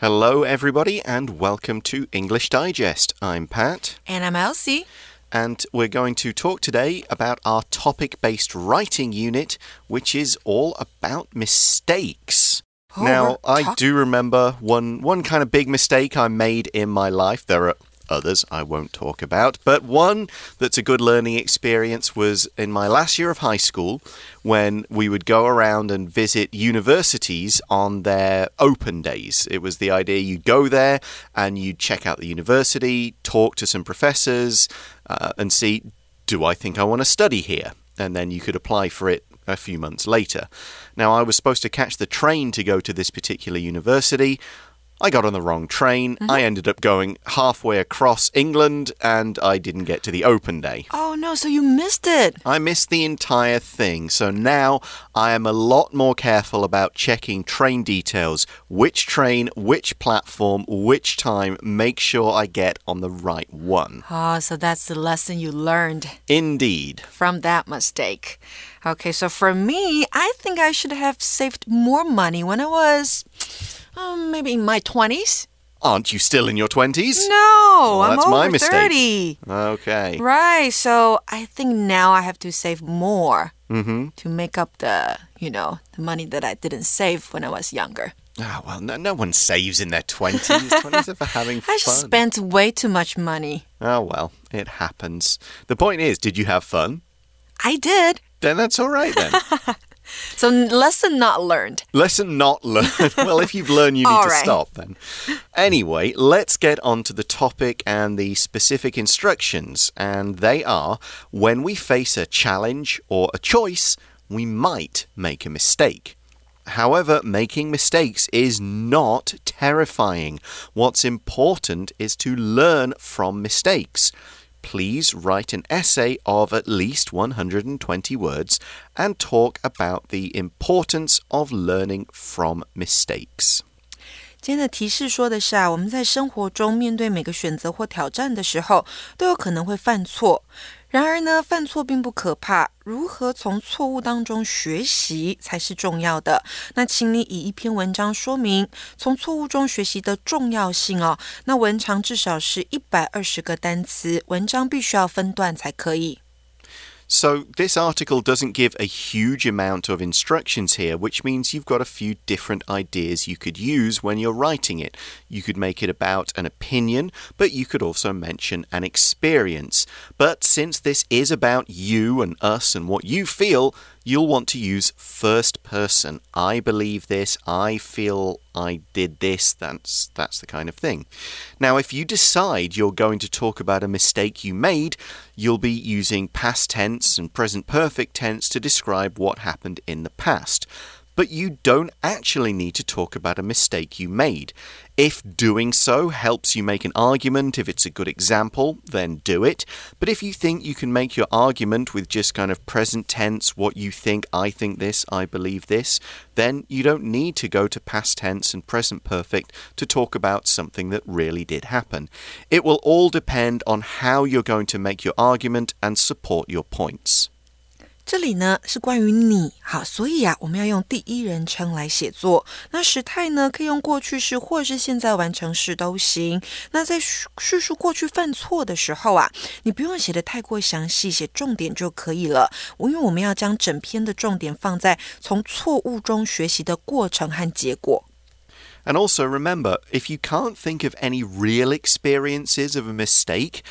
Hello, everybody, and welcome to English Digest. I'm Pat. And I'm Elsie. And we're going to talk today about our topic based writing unit, which is all about mistakes. Oh, now, I do remember one, one kind of big mistake I made in my life. There are others I won't talk about, but one that's a good learning experience was in my last year of high school when we would go around and visit universities on their open days. It was the idea you'd go there and you'd check out the university, talk to some professors, uh, and see do I think I want to study here? And then you could apply for it a few months later. Now, I was supposed to catch the train to go to this particular university. I got on the wrong train. Mm-hmm. I ended up going halfway across England and I didn't get to the open day. Oh no, so you missed it. I missed the entire thing. So now I am a lot more careful about checking train details. Which train, which platform, which time. Make sure I get on the right one. Oh, so that's the lesson you learned Indeed. from that mistake. Okay, so for me, I think I should have saved more money when I was um, maybe in my 20s. Aren't you still in your 20s? No, I'm that's over my mistake. 30. Okay. Right, so I think now I have to save more Mm-hmm. to make up the, you know, the money that I didn't save when I was younger. Ah, well, no, no one saves in their 20s. 20s are for having fun. I just spent way too much money. Oh, well, it happens. The point is, did you have fun? I did. Then that's all right then. So lesson not learned. Lesson not learned. well, if you've learned, you need to right. stop then. Anyway, let's get on to the topic and the specific instructions. And they are when we face a challenge or a choice, we might make a mistake. However, making mistakes is not terrifying. What's important is to learn from mistakes Please write an essay of at least 120 words and talk about the importance of learning from mistakes. 今天的提示说的是啊，我们在生活中面对每个选择或挑战的时候，都有可能会犯错。 然而呢，犯错并不可怕，如何从错误当中学习才是重要的。那请你以一篇文章说明从错误中学习的重要性哦。那文长至少是一百二十个单词，文章必须要分段才可以。So, this article doesn't give a huge amount of instructions here, which means you've got a few different ideas you could use when you're writing it. You could make it about an opinion, but you could also mention an experience. But since this is about you and us and what you feel, you'll want to use first person. I believe this, I feel I did this. That's that's the kind of thing. Now, if you decide you're going to talk about a mistake you made, you'll be using past tense and present perfect tense to describe what happened in the past. But you don't actually need to talk about a mistake you made. If doing so helps you make an argument, if it's a good example, then do it. But if you think you can make your argument with just kind of present tense, what you think, I think this, I believe this, then you don't need to go to past tense and present perfect to talk about something that really did happen. It will all depend on how you're going to make your argument and support your points. 这里呢是关于你，好，所以啊，我们要用第一人称来写作。那时态呢，可以用过去式或是现在完成式都行。那在叙叙述过去犯错的时候啊，你不用写的太过详细，写重点就可以了。因为我们要将整篇的重点放在从错误中学习的过程和结果。 And also remember, if you can't think of any real experiences of a mistake,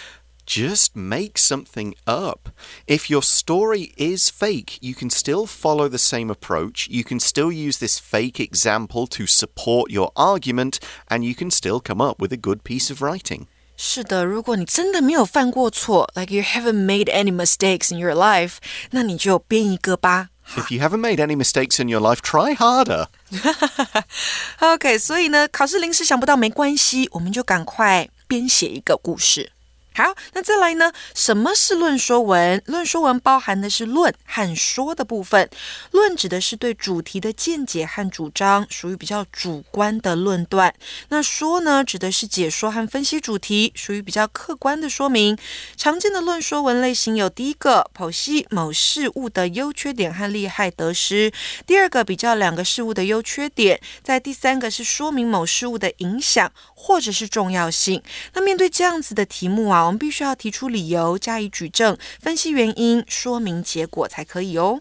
just make something up. If your story is fake, you can still follow the same approach. You can still use this fake example to support your argument, and you can still come up with a good piece of writing. 是的，如果你真的没有犯过错，like you haven't made any mistakes in your life，那你就编一个吧。 If you haven't made any mistakes in your life, try harder. OK，所以呢，考试临时想不到没关系，我们就赶快编写一个故事。 好，那再来呢？什么是论说文？论说文包含的是论和说的部分。论指的是对主题的见解和主张，属于比较主观的论断。那说呢，指的是解说和分析主题，属于比较客观的说明。常见的论说文类型有：第一个，剖析某事物的优缺点和利害得失；第二个，比较两个事物的优缺点；在第三个是说明某事物的影响或者是重要性。那面对这样子的题目啊。我们必须要提出理由，加以举证，分析原因，说明结果才可以哦。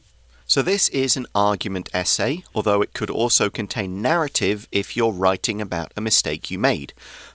So, this is an argument essay, although it could also contain narrative if you're writing about a mistake you made.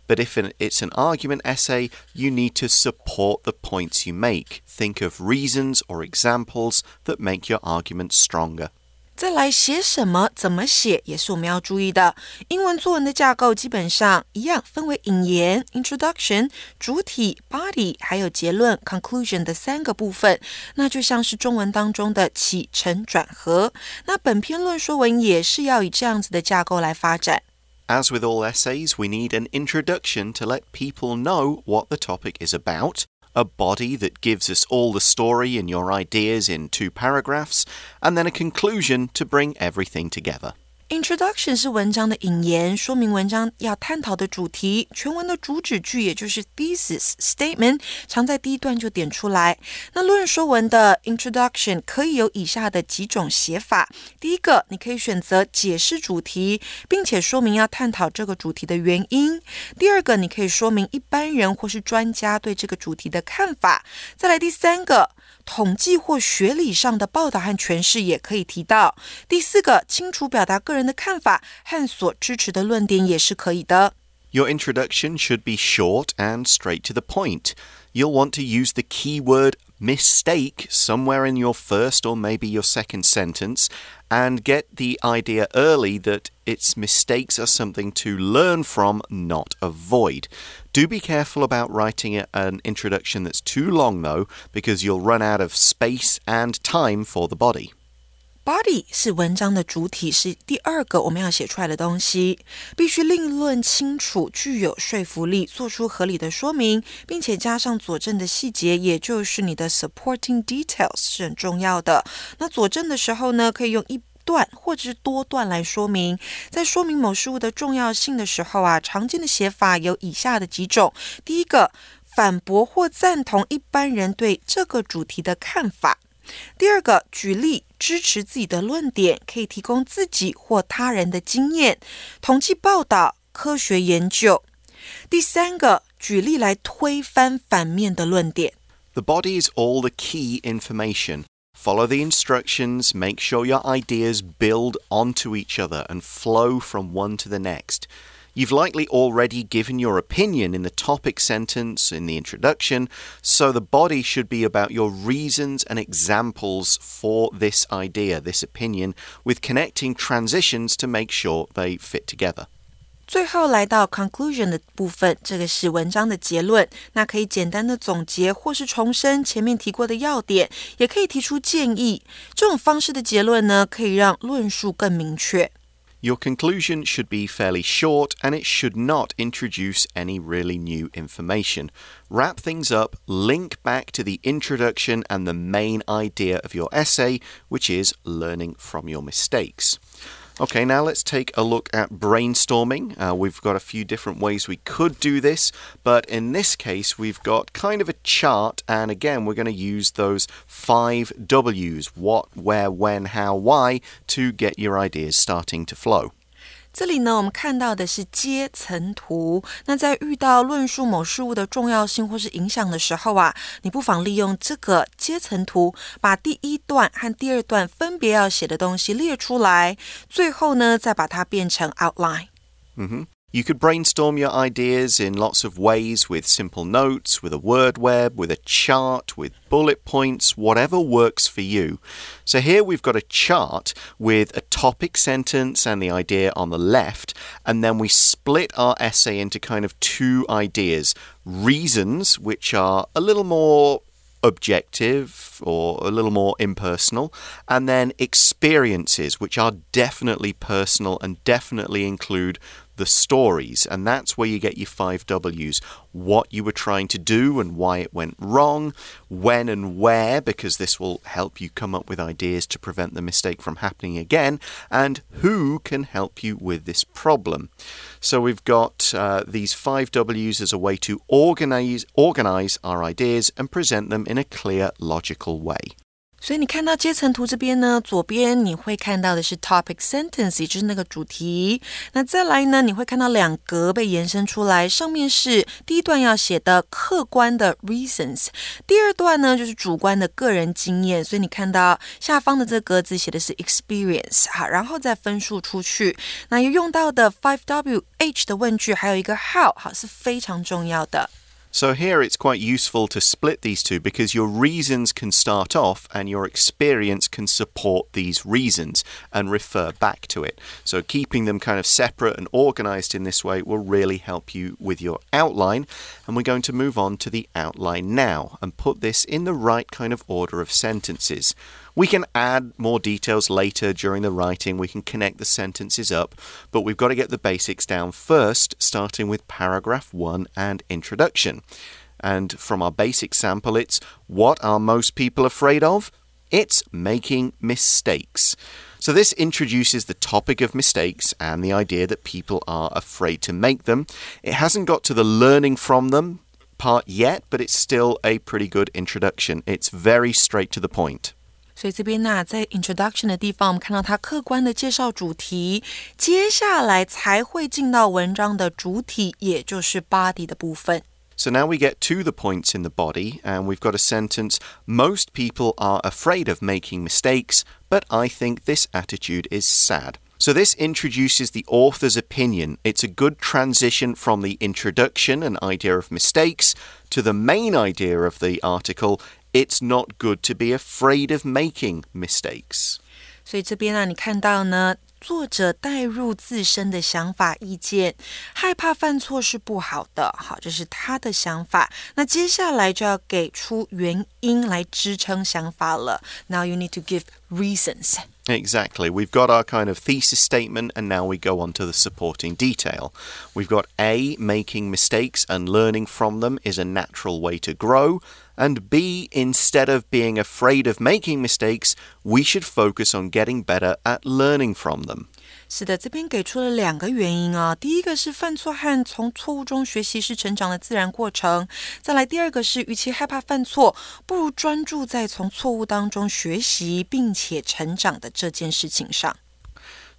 But if it's an argument essay, you need to support the points you make. Think of reasons or examples that make your argument stronger. 再来写什么、怎么写，也是我们要注意的。英文作文的架构基本上一样，分为引言 （introduction）、主体 （body） 还有结论 （conclusion） 的三个部分。那就像是中文当中的起承转合。那本篇论说文也是要以这样子的架构来发展。As with all essays, we need an introduction to let people know what the topic is about a body that gives us all the story and your ideas in two paragraphs, and then a conclusion to bring everything together. Introduction 是文章的引言，说明文章要探讨的主题。全文的主旨句也就是 thesis statement，常在第一段就点出来。那论说文的 introduction 可以有以下的几种写法：第一个，你可以选择解释主题，并且说明要探讨这个主题的原因；第二个，你可以说明一般人或是专家对这个主题的看法；再来第三个。统计或学理上的报道和诠释也可以提到。第四个，清楚表达个人的看法和所支持的论点也是可以的。Your introduction should be short and straight to the point. You'll want to use the keyword mistake somewhere in your first or maybe your second sentence and get the idea early that its mistakes are something to learn from, not avoid. Do be careful about writing an introduction that's too long, though, because you'll run out of space and time for the body. Body 是文章的主体，是第二个我们要写出来的东西，必须令论清楚，具有说服力，做出合理的说明，并且加上佐证的细节，也就是你的 supporting details 是很重要的。那佐证的时候呢，可以用一 段或者是多段来说明。在说明某事物的重要性的时候啊，常见的写法有以下的几种：第一个，反驳或赞同一般人对这个主题的看法。第二个，举例支持自己的论点，可以提供自己或他人的经验、统计报道、科学研究。第三个，举例来推翻反面的论点。The body is all the key information. Follow the instructions, make sure your ideas build onto each other and flow from one to the next. You've likely already given your opinion in the topic sentence, in the introduction, so the body should be about your reasons and examples for this idea, this opinion, with connecting transitions to make sure they fit together. 最后来到 conclusion 的部分，这个是文章的结论。那可以简单的总结，或是重申前面提过的要点，也可以提出建议。这种方式的结论呢，可以让论述更明确。your conclusion should be fairly short and it should not introduce any really new information. Wrap things up, link back to the introduction and the main idea of your essay, which is learning from your mistakes. Okay, now let's take a look at brainstorming. Uh, we've got a few different ways we could do this, but in this case, we've got kind of a chart, and again, we're going to use those five W's what, where, when, how, why to get your ideas starting to flow. 这里呢，我们看到的是阶层图。那在遇到论述某事物的重要性或是影响的时候啊，你不妨利用这个阶层图，把第一段和第二段分别要写的东西列出来，最后呢，再把它变成 outline。嗯哼。You could brainstorm your ideas in lots of ways with simple notes, with a word web, with a chart, with bullet points, whatever works for you. So here we've got a chart with a topic sentence and the idea on the left, and then we split our essay into kind of two ideas reasons, which are a little more objective or a little more impersonal, and then experiences, which are definitely personal and definitely include the stories, and that's where you get your five W's what you were trying to do and why it went wrong, when and where, because this will help you come up with ideas to prevent the mistake from happening again, and who can help you with this problem. So we've got uh, these five W's as a way to organize, organize our ideas and present them in a clear, logical way. 所以你看到阶层图这边呢，左边你会看到的是 topic sentence，也就是那个主题。那再来呢，你会看到两格被延伸出来，上面是第一段要写的客观的 reasons，第二段呢就是主观的个人经验。所以你看到下方的这个格子写的是 experience，好，然后再分数出去。那又用到的 five W H 的问句，还有一个 how，好是非常重要的。So here it's quite useful to split these two because your reasons can start off and your experience can support these reasons and refer back to it. So keeping them kind of separate and organized in this way will really help you with your outline. And we're going to move on to the outline now and put this in the right kind of order of sentences. We can add more details later during the writing, we can connect the sentences up, but we've got to get the basics down first, starting with paragraph 1 and introduction. And from our basic sample, it's what are most people afraid of? It's making mistakes. So, this introduces the topic of mistakes and the idea that people are afraid to make them. It hasn't got to the learning from them part yet, but it's still a pretty good introduction. It's very straight to the point. 所以这边呢，在 introduction 的地方，我们看到它客观的介绍主题，接下来才会进到文章的主体，也就是 body 的部分。So now we get to the points in the body, and we've got a sentence Most people are afraid of making mistakes, but I think this attitude is sad. So, this introduces the author's opinion. It's a good transition from the introduction and idea of mistakes to the main idea of the article it's not good to be afraid of making mistakes. 所以这边啊，你看到呢，作者带入自身的想法、意见，害怕犯错是不好的。好，这是他的想法。那接下来就要给出原因来支撑想法了。Now you need to give reasons. Exactly. We've got our kind of thesis statement, and now we go on to the supporting detail. We've got A, making mistakes and learning from them is a natural way to grow. And B, instead of being afraid of making mistakes, we should focus on getting better at learning from them. 是的，这边给出了两个原因啊。第一个是犯错和从错误中学习是成长的自然过程。再来，第二个是与其害怕犯错，不如专注在从错误当中学习并且成长的这件事情上。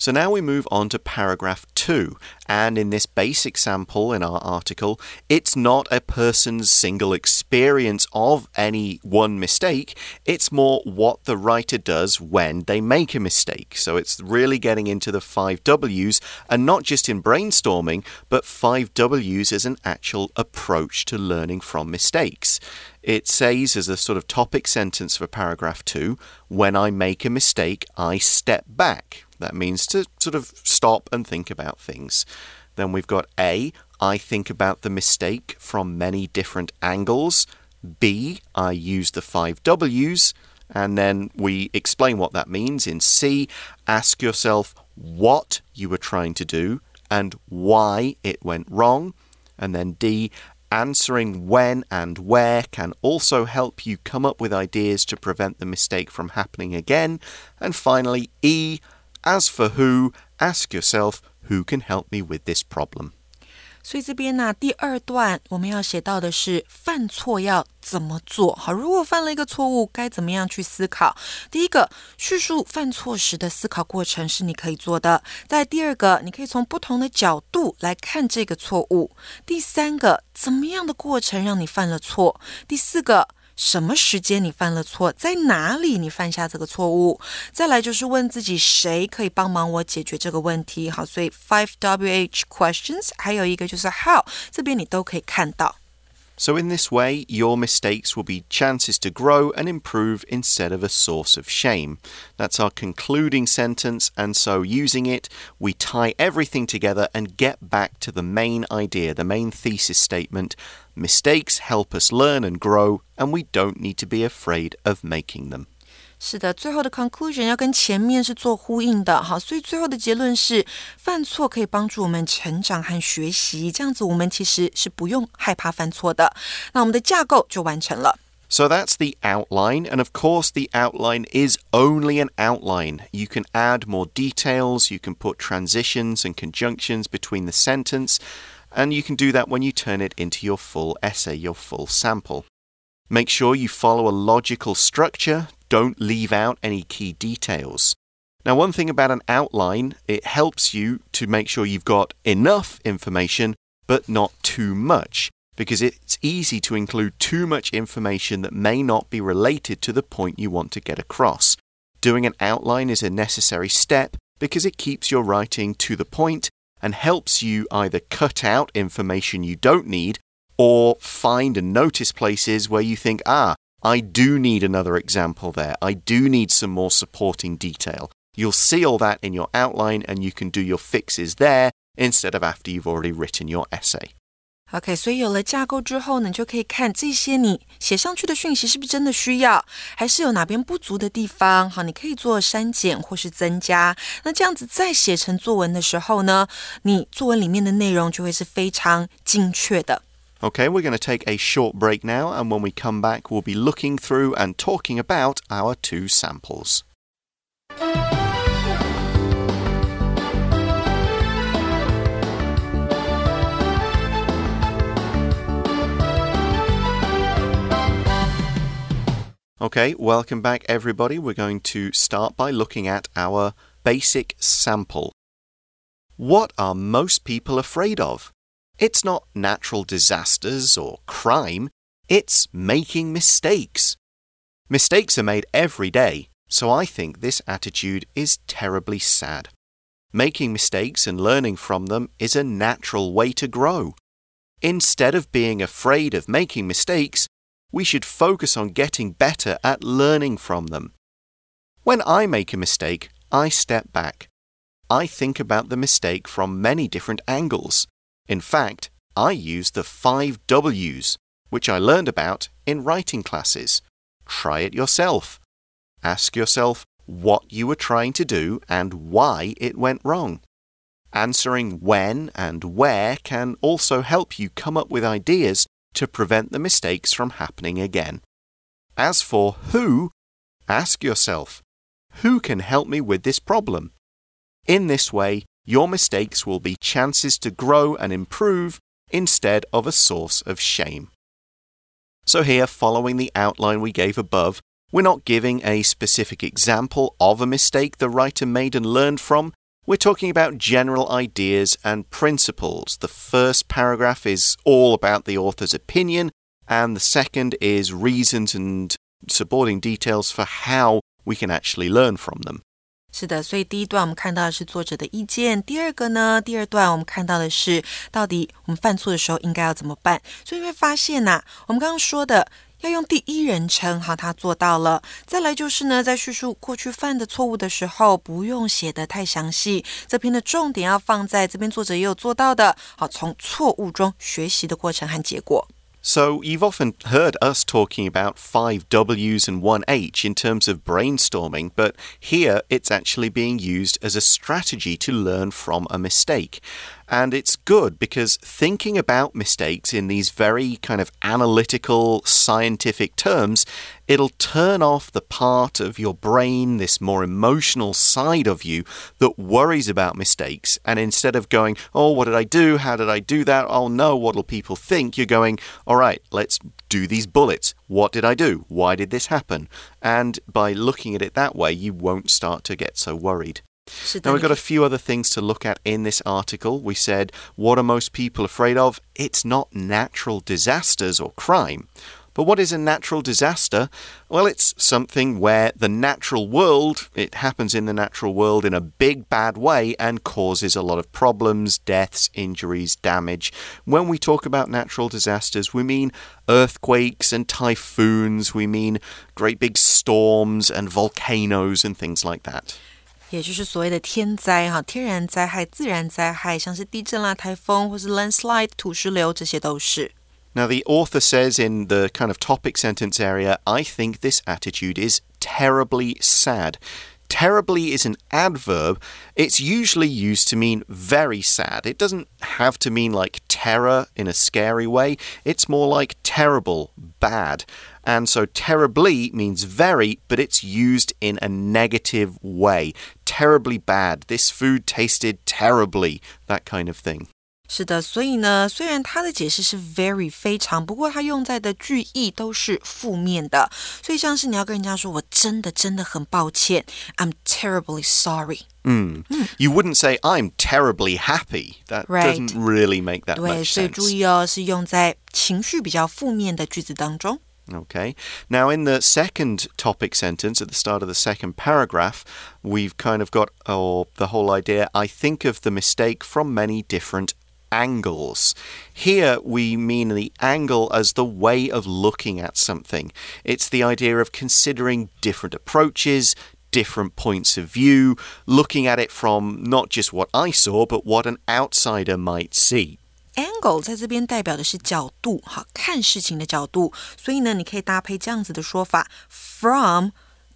So now we move on to paragraph 2. And in this basic sample in our article, it's not a person's single experience of any one mistake, it's more what the writer does when they make a mistake. So it's really getting into the five W's and not just in brainstorming, but five W's as an actual approach to learning from mistakes. It says, as a sort of topic sentence for paragraph 2, when I make a mistake, I step back. That means to sort of stop and think about things. Then we've got A, I think about the mistake from many different angles. B, I use the five W's. And then we explain what that means. In C, ask yourself what you were trying to do and why it went wrong. And then D, answering when and where can also help you come up with ideas to prevent the mistake from happening again. And finally, E, as for who, ask yourself who can help me with this problem. 所以这边呢，第二段我们要写到的是犯错要怎么做。好，如果犯了一个错误，该怎么样去思考？第一个，叙述犯错时的思考过程是你可以做的。在第二个，你可以从不同的角度来看这个错误。第三个，怎么样的过程让你犯了错？第四个。什么时间你犯了错，在哪里你犯下这个错误？再来就是问自己，谁可以帮忙我解决这个问题？好，所以 five W H questions，还有一个就是 how，这边你都可以看到。So, in this way, your mistakes will be chances to grow and improve instead of a source of shame. That's our concluding sentence, and so using it, we tie everything together and get back to the main idea, the main thesis statement. Mistakes help us learn and grow, and we don't need to be afraid of making them. 是的，最后的 conclusion 要跟前面是做呼应的，好，所以最后的结论是，犯错可以帮助我们成长和学习，这样子我们其实是不用害怕犯错的。那我们的架构就完成了。So that's the outline, and of course, the outline is only an outline. You can add more details, you can put transitions and conjunctions between the sentence, and you can do that when you turn it into your full essay, your full sample. Make sure you follow a logical structure, don't leave out any key details. Now, one thing about an outline, it helps you to make sure you've got enough information, but not too much because it's easy to include too much information that may not be related to the point you want to get across. Doing an outline is a necessary step because it keeps your writing to the point and helps you either cut out information you don't need or find and notice places where you think, ah, I do need another example there. I do need some more supporting detail. You'll see all that in your outline and you can do your fixes there instead of after you've already written your essay. OK，所以有了架构之后呢，你就可以看这些你写上去的讯息是不是真的需要，还是有哪边不足的地方。好，你可以做删减或是增加。那这样子再写成作文的时候呢，你作文里面的内容就会是非常精确的。OK，we're going to take a short break now, and when we come back, we'll be looking through and talking about our two samples. Okay, welcome back, everybody. We're going to start by looking at our basic sample. What are most people afraid of? It's not natural disasters or crime, it's making mistakes. Mistakes are made every day, so I think this attitude is terribly sad. Making mistakes and learning from them is a natural way to grow. Instead of being afraid of making mistakes, we should focus on getting better at learning from them. When I make a mistake, I step back. I think about the mistake from many different angles. In fact, I use the five W's, which I learned about in writing classes. Try it yourself. Ask yourself what you were trying to do and why it went wrong. Answering when and where can also help you come up with ideas to prevent the mistakes from happening again. As for who, ask yourself, who can help me with this problem? In this way, your mistakes will be chances to grow and improve instead of a source of shame. So, here, following the outline we gave above, we're not giving a specific example of a mistake the writer made and learned from, we're talking about general ideas and principles. The first paragraph is all about the author's opinion, and the second is reasons and supporting details for how we can actually learn from them. 是的，所以第一段我们看到的是作者的意见，第二个呢，第二段我们看到的是到底我们犯错的时候应该要怎么办。所以你会发现呐、啊，我们刚刚说的 要用第一人称，好，他做到了。再来就是呢，在叙述过去犯的错误的时候，不用写得太详细。这篇的重点要放在这边，作者也有做到的，好，从错误中学习的过程和结果。So, you've often heard us talking about five W's and one H in terms of brainstorming, but here it's actually being used as a strategy to learn from a mistake. And it's good because thinking about mistakes in these very kind of analytical, scientific terms, it'll turn off the part of your brain, this more emotional side of you that worries about mistakes. And instead of going, oh, what did I do? How did I do that? Oh no, what'll people think? You're going, all right, let's do these bullets. What did I do? Why did this happen? And by looking at it that way, you won't start to get so worried. Now, we've got a few other things to look at in this article. We said, what are most people afraid of? It's not natural disasters or crime. But what is a natural disaster? Well, it's something where the natural world, it happens in the natural world in a big bad way and causes a lot of problems, deaths, injuries, damage. When we talk about natural disasters, we mean earthquakes and typhoons, we mean great big storms and volcanoes and things like that. 也就是所谓的天灾哈，天然灾害、自然灾害，像是地震啦、台风或是 landslide 土石流，这些都是。 Now, the author says in the kind of topic sentence area, I think this attitude is terribly sad. Terribly is an adverb. It's usually used to mean very sad. It doesn't have to mean like terror in a scary way. It's more like terrible, bad. And so terribly means very, but it's used in a negative way. Terribly bad. This food tasted terribly. That kind of thing. 是的，所以呢，虽然它的解释是 very 非常，不过它用在的句意都是负面的，所以像是你要跟人家说我真的真的很抱歉，I'm terribly sorry。嗯，You wouldn't say I'm terribly happy. That Right. doesn't really make that 对， much 所以注 sense. 意哦，是用在情绪比较负面的句子当中。 Okay. Now, in the second topic sentence at the start of the second paragraph, we've kind of got oh, the whole idea. I think of the mistake from many different angles. Here we mean the angle as the way of looking at something. It's the idea of considering different approaches, different points of view, looking at it from not just what I saw, but what an outsider might see angle 在这边代表的是角度，好看事情的角度，所以呢，你可以搭配这样子的说法：from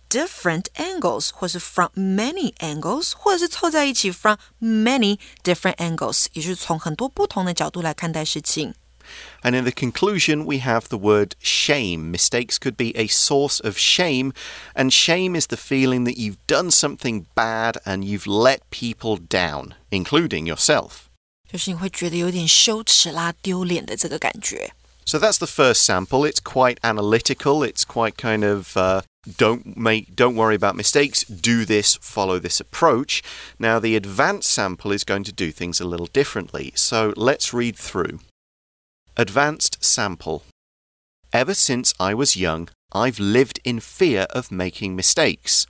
different angles，或是 from many angles，或者是凑在一起 from many different angles，也就是从很多不同的角度来看待事情。 And in the conclusion, we have the word shame. Mistakes could be a source of shame, and shame is the feeling that you've done something bad and you've let people down, including yourself. 就是你会觉得有点羞耻啦、丢脸的这个感觉。 So that's the first sample. It's quite analytical. It's quite kind of uh, don't make, don't worry about mistakes. Do this, follow this approach. Now the advanced sample is going to do things a little differently. So let's read through. Advanced sample. Ever since I was young, I've lived in fear of making mistakes.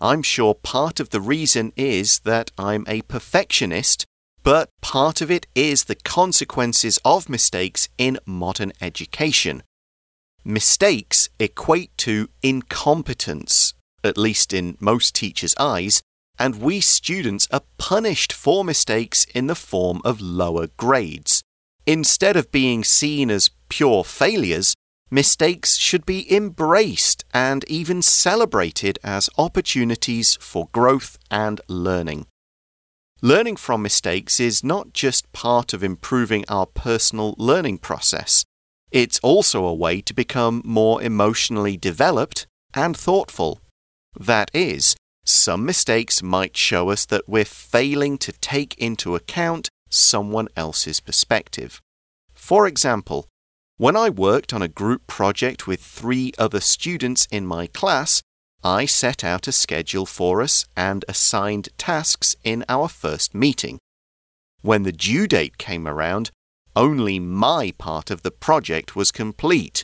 I'm sure part of the reason is that I'm a perfectionist but part of it is the consequences of mistakes in modern education. Mistakes equate to incompetence, at least in most teachers' eyes, and we students are punished for mistakes in the form of lower grades. Instead of being seen as pure failures, mistakes should be embraced and even celebrated as opportunities for growth and learning. Learning from mistakes is not just part of improving our personal learning process, it's also a way to become more emotionally developed and thoughtful. That is, some mistakes might show us that we're failing to take into account someone else's perspective. For example, when I worked on a group project with three other students in my class, I set out a schedule for us and assigned tasks in our first meeting. When the due date came around, only my part of the project was complete.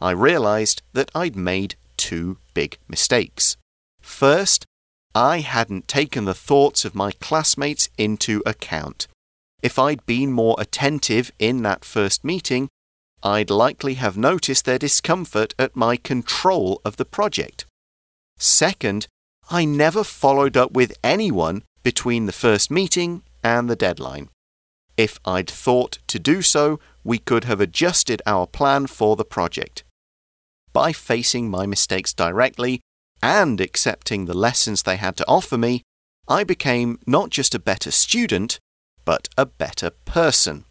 I realized that I'd made two big mistakes. First, I hadn't taken the thoughts of my classmates into account. If I'd been more attentive in that first meeting, I'd likely have noticed their discomfort at my control of the project. Second, I never followed up with anyone between the first meeting and the deadline. If I'd thought to do so, we could have adjusted our plan for the project. By facing my mistakes directly and accepting the lessons they had to offer me, I became not just a better student, but a better person.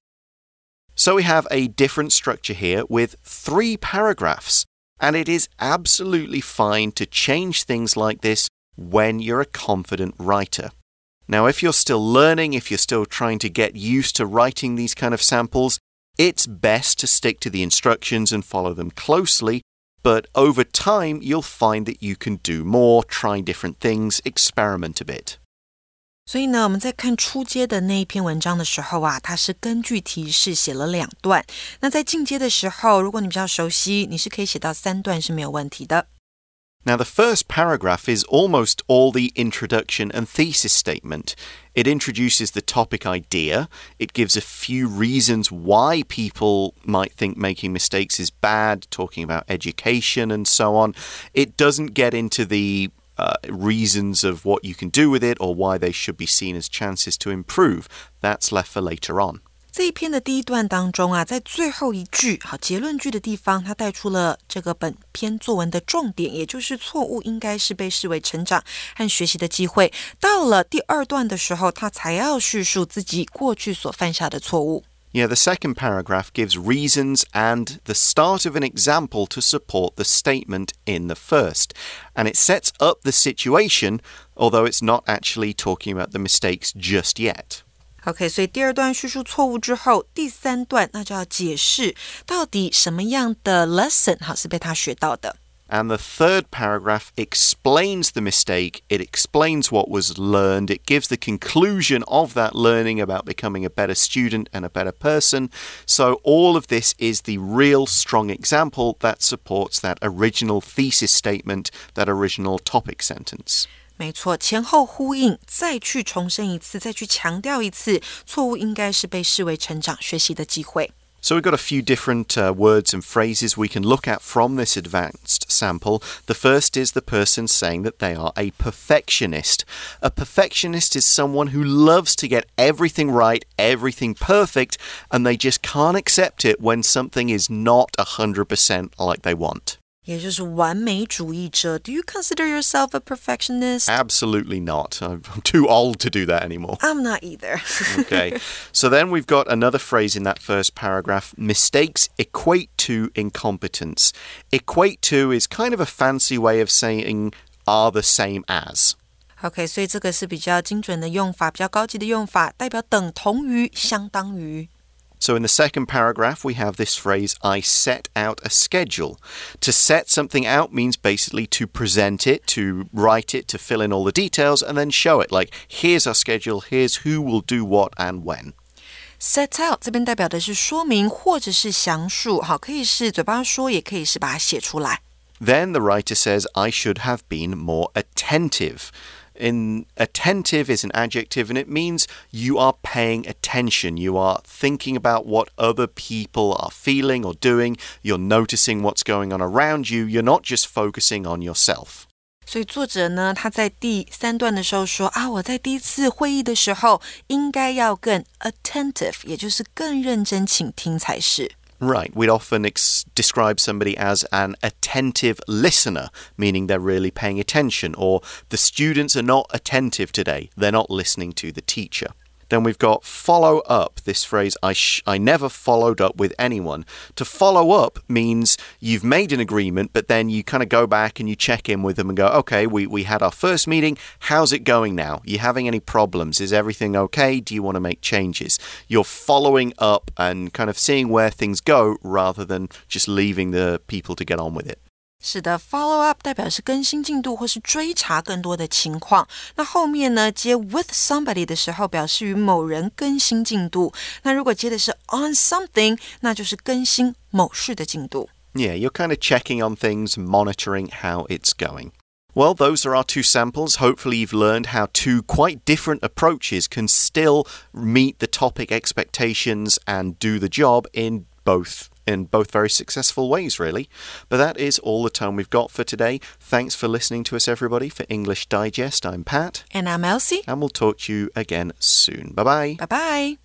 So we have a different structure here with three paragraphs, and it is absolutely fine to change things like this when you're a confident writer. Now, if you're still learning, if you're still trying to get used to writing these kind of samples, it's best to stick to the instructions and follow them closely. But over time, you'll find that you can do more, try different things, experiment a bit. 所以呢，我们在看初阶的那一篇文章的时候啊，它是根据提示写了两段。那在进阶的时候，如果你比较熟悉，你是可以写到三段是没有问题的。Now the first paragraph is almost all the introduction and thesis statement. It introduces the topic idea, it gives a few reasons why people might think making mistakes is bad, talking about education and so on. It doesn't get into the uh, reasons of what you can do with it or why they should be seen as chances to improve. That's left for later on. 这一篇的第一段当中啊，在最后一句好结论句的地方，它带出了这个本篇作文的重点，也就是错误应该是被视为成长和学习的机会。到了第二段的时候，他才要叙述自己过去所犯下的错误。Yeah, the second paragraph gives reasons and the start of an example to support the statement in the first. And it sets up the situation, although it's not actually talking about the mistakes just yet. OK，所以第二段叙述错误之后，第三段那就要解释到底什么样的 lesson 好是被他学到的。 And the third paragraph explains the mistake, it explains what was learned, it gives the conclusion of that learning about becoming a better student and a better person. So, all of this is the real strong example that supports that original thesis statement, that original topic sentence. 没错，前后呼应，再去重申一次，再去强调一次，错误应该是被视为成长学习的机会。 So we've got a few different uh, words and phrases we can look at from this advanced sample. The first is the person saying that they are a perfectionist. A perfectionist is someone who loves to get everything right, everything perfect, and they just can't accept it when something is not 100% like they want. 也就是完美主义者。Do you consider yourself a perfectionist? Absolutely not. I'm too old to do that anymore. I'm not either. okay. So then we've got another phrase in that first paragraph mistakes equate to incompetence. Equate to is kind of a fancy way of saying are the same as. OK，所以这个是比较精准的用法，比较高级的用法，代表等同于、相当于。 so in the second paragraph, we have this phrase, I set out a schedule. To set something out means basically to present it, to write it, to fill in all the details, and then show it. Like, here's our schedule, here's who will do what and when. Set out 这边代表的是说明或者是详述，好，可以是嘴巴说，也可以是把它写出来。Then the writer says, I should have been more attentive in attentive is an adjective and it means you are paying attention. You are thinking about what other people are feeling or doing. You're noticing what's going on around you. You're not just focusing on yourself. 所以作者呢，他在第三段的时候说啊，我在第一次会议的时候应该要更 attentive，也就是更认真倾听才是。 Right. We'd often describe somebody as an attentive listener, meaning they're really paying attention, or the students are not attentive today, they're not listening to the teacher. Then we've got follow up. This phrase, I, I never followed up with anyone. To follow up means you've made an agreement, but then you kind of go back and you check in with them and go, okay, we, we had our first meeting. How's it going now? Are you having any problems? Is everything okay? Do you want to make changes? You're following up and kind of seeing where things go rather than just leaving the people to get on with it. 是的，follow up 代表是更新进度或是追查更多的情况。那后面呢，接 with somebody 的时候，表示与某人更新进度。那如果接的是 on something，那就是更新某事的进度。Yeah, you're kind of checking on things, monitoring how it's going. Well, those are our two samples. Hopefully, you've learned how two quite different approaches can still meet the topic expectations and do the job in both in both very successful ways, really. But that is all the time we've got for today. Thanks for listening to us, everybody. For English Digest, I'm Pat. And I'm Elsie. And we'll talk to you again soon. Bye bye. Bye bye.